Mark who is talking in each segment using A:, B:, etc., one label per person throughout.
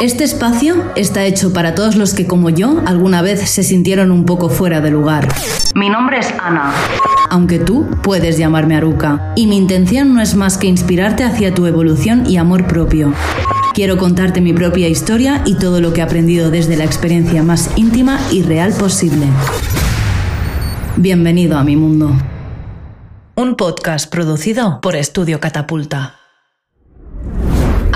A: Este espacio está hecho para todos los que, como yo, alguna vez se sintieron un poco fuera de lugar. Mi nombre es Ana. Aunque tú puedes llamarme Aruka, y mi intención no es más que inspirarte hacia tu evolución y amor propio. Quiero contarte mi propia historia y todo lo que he aprendido desde la experiencia más íntima y real posible. Bienvenido a mi mundo. Un podcast producido por Estudio Catapulta.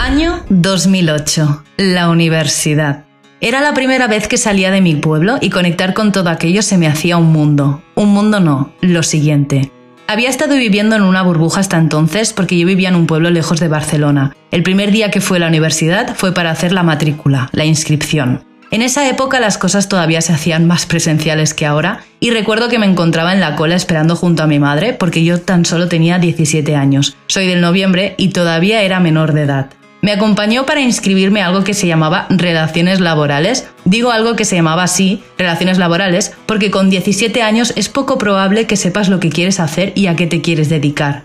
A: Año 2008. La universidad. Era la primera vez que salía de mi pueblo y conectar con todo aquello se me hacía un mundo. Un mundo no, lo siguiente. Había estado viviendo en una burbuja hasta entonces porque yo vivía en un pueblo lejos de Barcelona. El primer día que fue a la universidad fue para hacer la matrícula, la inscripción. En esa época las cosas todavía se hacían más presenciales que ahora y recuerdo que me encontraba en la cola esperando junto a mi madre porque yo tan solo tenía 17 años. Soy del noviembre y todavía era menor de edad. Me acompañó para inscribirme a algo que se llamaba relaciones laborales. Digo algo que se llamaba así, relaciones laborales, porque con 17 años es poco probable que sepas lo que quieres hacer y a qué te quieres dedicar.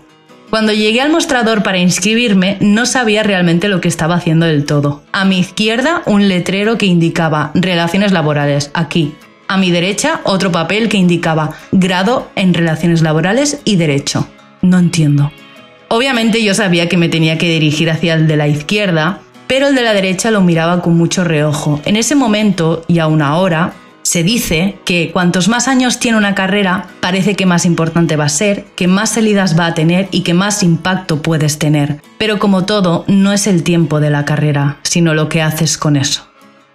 A: Cuando llegué al mostrador para inscribirme, no sabía realmente lo que estaba haciendo del todo. A mi izquierda, un letrero que indicaba Relaciones laborales, aquí. A mi derecha, otro papel que indicaba Grado en Relaciones laborales y Derecho. No entiendo. Obviamente yo sabía que me tenía que dirigir hacia el de la izquierda, pero el de la derecha lo miraba con mucho reojo. En ese momento, y aún ahora, se dice que cuantos más años tiene una carrera, parece que más importante va a ser, que más salidas va a tener y que más impacto puedes tener. Pero como todo, no es el tiempo de la carrera, sino lo que haces con eso.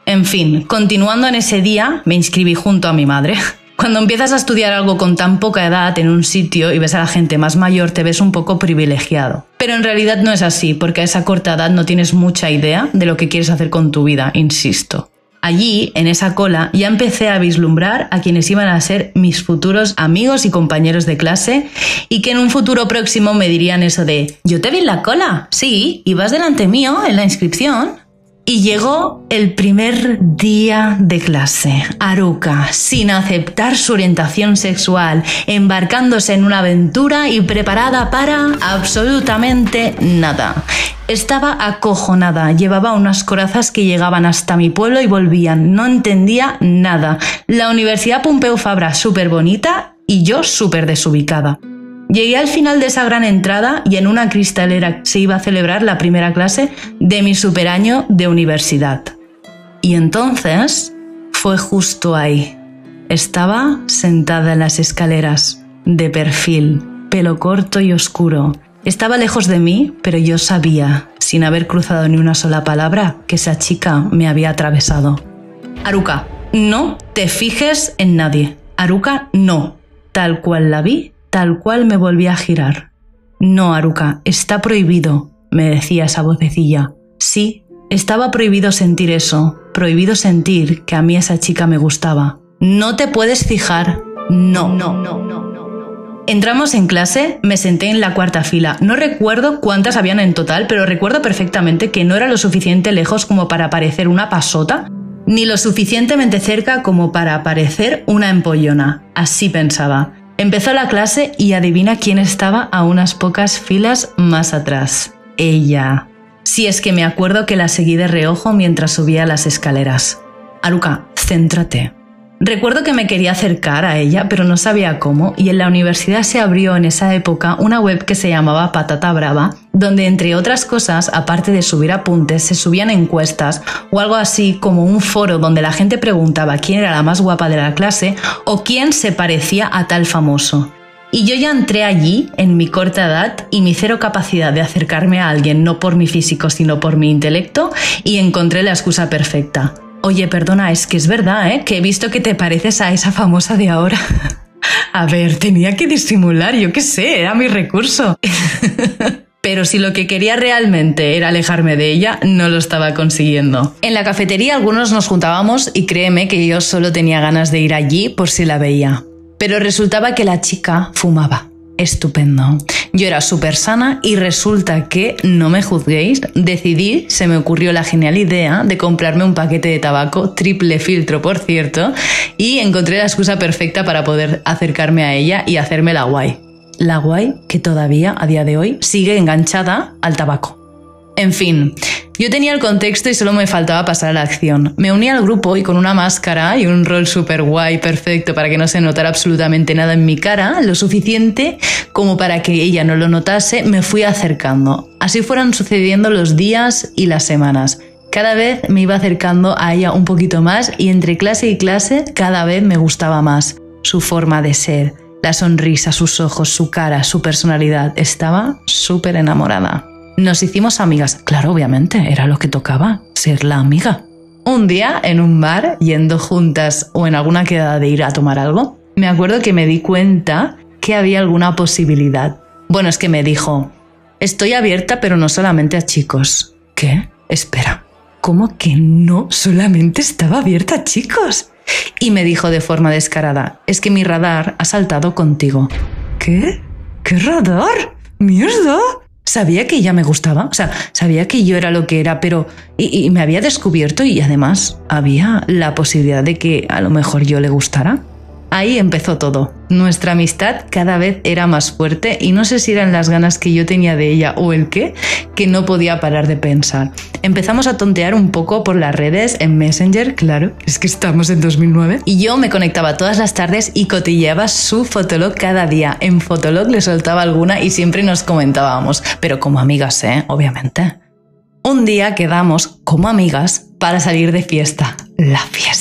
A: En fin, continuando en ese día, me inscribí junto a mi madre. Cuando empiezas a estudiar algo con tan poca edad en un sitio y ves a la gente más mayor, te ves un poco privilegiado. Pero en realidad no es así, porque a esa corta edad no tienes mucha idea de lo que quieres hacer con tu vida, insisto. Allí, en esa cola, ya empecé a vislumbrar a quienes iban a ser mis futuros amigos y compañeros de clase y que en un futuro próximo me dirían eso de, yo te vi en la cola, sí, y vas delante mío en la inscripción. Y llegó el primer día de clase. Aruka, sin aceptar su orientación sexual, embarcándose en una aventura y preparada para absolutamente nada. Estaba acojonada, llevaba unas corazas que llegaban hasta mi pueblo y volvían, no entendía nada. La Universidad Pompeu Fabra súper bonita y yo súper desubicada. Llegué al final de esa gran entrada y en una cristalera se iba a celebrar la primera clase de mi superaño de universidad. Y entonces fue justo ahí. Estaba sentada en las escaleras, de perfil, pelo corto y oscuro. Estaba lejos de mí, pero yo sabía, sin haber cruzado ni una sola palabra, que esa chica me había atravesado. Aruka, no te fijes en nadie. Aruka, no. Tal cual la vi, tal cual me volví a girar. No, Aruka, está prohibido, me decía esa vocecilla. Sí, estaba prohibido sentir eso, prohibido sentir que a mí esa chica me gustaba. No te puedes fijar. No, no, no, no. Entramos en clase, me senté en la cuarta fila. No recuerdo cuántas habían en total, pero recuerdo perfectamente que no era lo suficiente lejos como para parecer una pasota, ni lo suficientemente cerca como para parecer una empollona. Así pensaba. Empezó la clase y adivina quién estaba a unas pocas filas más atrás. Ella. Si es que me acuerdo que la seguí de reojo mientras subía las escaleras. Aruka, céntrate. Recuerdo que me quería acercar a ella, pero no sabía cómo, y en la universidad se abrió en esa época una web que se llamaba Patata Brava, donde entre otras cosas, aparte de subir apuntes, se subían encuestas o algo así como un foro donde la gente preguntaba quién era la más guapa de la clase o quién se parecía a tal famoso. Y yo ya entré allí, en mi corta edad y mi cero capacidad de acercarme a alguien no por mi físico sino por mi intelecto, y encontré la excusa perfecta. Oye, perdona, es que es verdad, ¿eh? Que he visto que te pareces a esa famosa de ahora. a ver, tenía que disimular, yo qué sé, era mi recurso. Pero si lo que quería realmente era alejarme de ella, no lo estaba consiguiendo. En la cafetería algunos nos juntábamos y créeme que yo solo tenía ganas de ir allí por si la veía. Pero resultaba que la chica fumaba. Estupendo. Yo era súper sana y resulta que, no me juzguéis, decidí, se me ocurrió la genial idea de comprarme un paquete de tabaco, triple filtro por cierto, y encontré la excusa perfecta para poder acercarme a ella y hacerme la guay. La guay que todavía, a día de hoy, sigue enganchada al tabaco. En fin, yo tenía el contexto y solo me faltaba pasar a la acción. Me uní al grupo y con una máscara y un rol súper guay, perfecto, para que no se notara absolutamente nada en mi cara, lo suficiente como para que ella no lo notase, me fui acercando. Así fueron sucediendo los días y las semanas. Cada vez me iba acercando a ella un poquito más y entre clase y clase cada vez me gustaba más. Su forma de ser, la sonrisa, sus ojos, su cara, su personalidad. Estaba súper enamorada. Nos hicimos amigas. Claro, obviamente, era lo que tocaba, ser la amiga. Un día, en un bar, yendo juntas o en alguna quedada de ir a tomar algo, me acuerdo que me di cuenta que había alguna posibilidad. Bueno, es que me dijo, estoy abierta pero no solamente a chicos. ¿Qué? Espera, ¿cómo que no solamente estaba abierta a chicos? Y me dijo de forma descarada, es que mi radar ha saltado contigo. ¿Qué? ¿Qué radar? ¿Mierda? Sabía que ella me gustaba, o sea, sabía que yo era lo que era, pero... Y, me había descubierto y además había la posibilidad de que a lo mejor yo le gustara. Ahí empezó todo. Nuestra amistad cada vez era más fuerte y no sé si eran las ganas que yo tenía de ella o el qué, que no podía parar de pensar. Empezamos a tontear un poco por las redes, en Messenger, claro, es que estamos en 2009, y yo me conectaba todas las tardes y cotilleaba su fotolog cada día. En fotolog le soltaba alguna y siempre nos comentábamos, pero como amigas, ¿eh? Obviamente. Un día quedamos como amigas para salir de fiesta. La fiesta.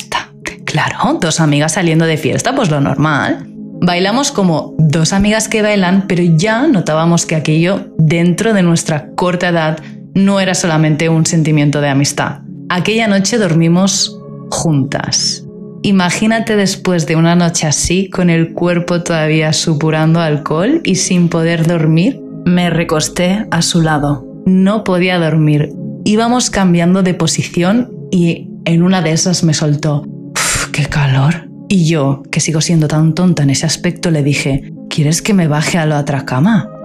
A: Claro, dos amigas saliendo de fiesta, pues lo normal. Bailamos como dos amigas que bailan, pero ya notábamos que aquello dentro de nuestra corta edad no era solamente un sentimiento de amistad. Aquella noche dormimos juntas. Imagínate después de una noche así, con el cuerpo todavía supurando alcohol y sin poder dormir, me recosté a su lado. No podía dormir. Íbamos cambiando de posición y en una de esas me soltó qué calor. Y yo, que sigo siendo tan tonta en ese aspecto, le dije, ¿quieres que me baje a la otra cama?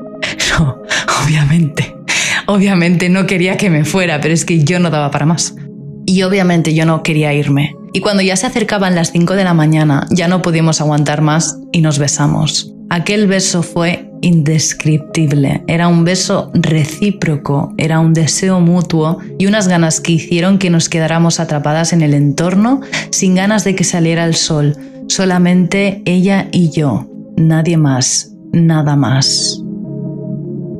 A: No, obviamente. Obviamente no quería que me fuera, pero es que yo no daba para más. Y obviamente yo no quería irme. Y cuando ya se acercaban las 5 de la mañana, ya no pudimos aguantar más y nos besamos. Aquel beso fue indescriptible, era un beso recíproco, era un deseo mutuo y unas ganas que hicieron que nos quedáramos atrapadas en el entorno sin ganas de que saliera el sol, solamente ella y yo, nadie más, nada más.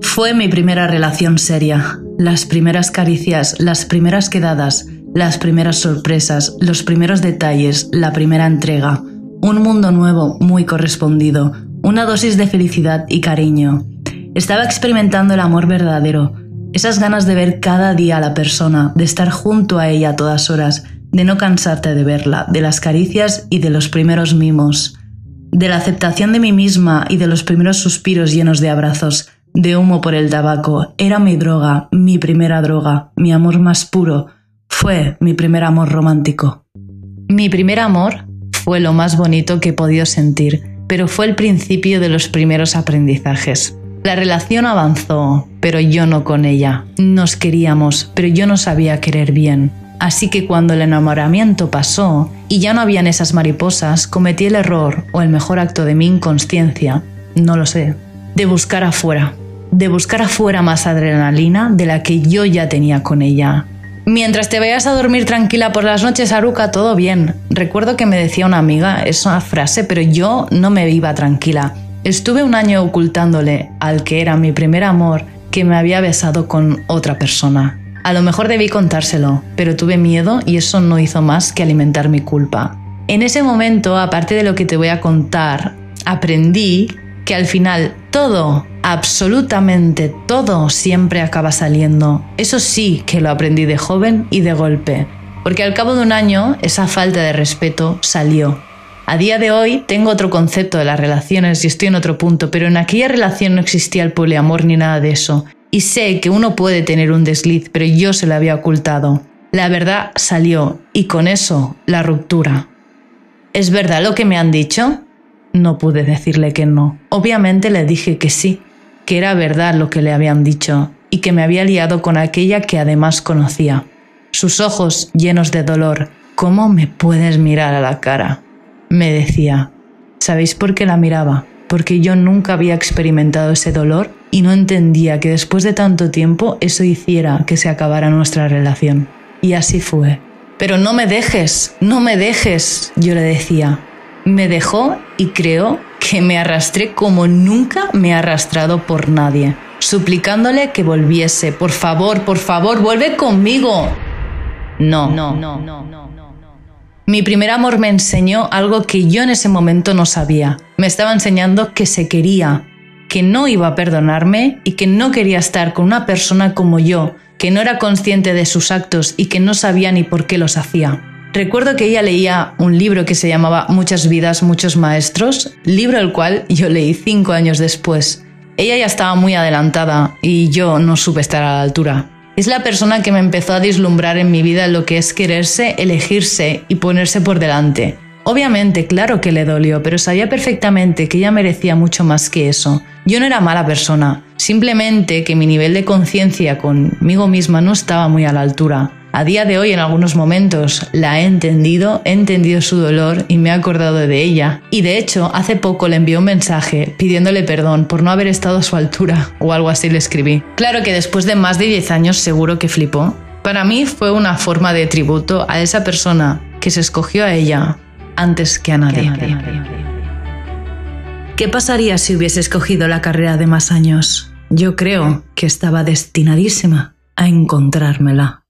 A: Fue mi primera relación seria, las primeras caricias, las primeras quedadas, las primeras sorpresas, los primeros detalles, la primera entrega, un mundo nuevo muy correspondido, una dosis de felicidad y cariño. Estaba experimentando el amor verdadero, esas ganas de ver cada día a la persona, de estar junto a ella a todas horas, de no cansarte de verla, de las caricias y de los primeros mimos, de la aceptación de mí misma y de los primeros suspiros llenos de abrazos, de humo por el tabaco. Era mi droga, mi primera droga, mi amor más puro. Fue mi primer amor romántico. Mi primer amor fue lo más bonito que he podido sentir pero fue el principio de los primeros aprendizajes. La relación avanzó, pero yo no con ella. Nos queríamos, pero yo no sabía querer bien. Así que cuando el enamoramiento pasó y ya no habían esas mariposas, cometí el error, o el mejor acto de mi inconsciencia, no lo sé, de buscar afuera, de buscar afuera más adrenalina de la que yo ya tenía con ella. Mientras te vayas a dormir tranquila por las noches, Aruka, todo bien. Recuerdo que me decía una amiga esa frase, pero yo no me iba tranquila. Estuve un año ocultándole al que era mi primer amor que me había besado con otra persona. A lo mejor debí contárselo, pero tuve miedo y eso no hizo más que alimentar mi culpa. En ese momento, aparte de lo que te voy a contar, aprendí que al final todo, absolutamente todo, siempre acaba saliendo. Eso sí que lo aprendí de joven y de golpe, porque al cabo de un año esa falta de respeto salió. A día de hoy tengo otro concepto de las relaciones y estoy en otro punto, pero en aquella relación no existía el poliamor ni nada de eso. Y sé que uno puede tener un desliz, pero yo se lo había ocultado. La verdad salió y con eso la ruptura. ¿Es verdad lo que me han dicho? No pude decirle que no. Obviamente le dije que sí, que era verdad lo que le habían dicho y que me había liado con aquella que además conocía. Sus ojos llenos de dolor. ¿Cómo me puedes mirar a la cara? Me decía. ¿Sabéis por qué la miraba? Porque yo nunca había experimentado ese dolor y no entendía que después de tanto tiempo eso hiciera que se acabara nuestra relación. Y así fue. Pero no me dejes, no me dejes, yo le decía. Me dejó y creo que me arrastré como nunca me he arrastrado por nadie, suplicándole que volviese. Por favor, por favor, vuelve conmigo. No, no, no, no, no. Mi primer amor me enseñó algo que yo en ese momento no sabía. Me estaba enseñando que se quería, que no iba a perdonarme y que no quería estar con una persona como yo, que no era consciente de sus actos y que no sabía ni por qué los hacía. Recuerdo que ella leía un libro que se llamaba Muchas vidas, muchos maestros, libro el cual yo leí cinco años después. Ella ya estaba muy adelantada y yo no supe estar a la altura. Es la persona que me empezó a dislumbrar en mi vida lo que es quererse, elegirse y ponerse por delante. Obviamente, claro que le dolió, pero sabía perfectamente que ella merecía mucho más que eso. Yo no era mala persona, simplemente que mi nivel de conciencia conmigo misma no estaba muy a la altura. A día de hoy en algunos momentos la he entendido, he entendido su dolor y me he acordado de ella. Y de hecho, hace poco le envié un mensaje pidiéndole perdón por no haber estado a su altura o algo así le escribí. Claro que después de más de 10 años seguro que flipó. Para mí fue una forma de tributo a esa persona que se escogió a ella antes que a nadie. ¿Qué pasaría si hubiese escogido la carrera de más años? Yo creo que estaba destinadísima a encontrármela.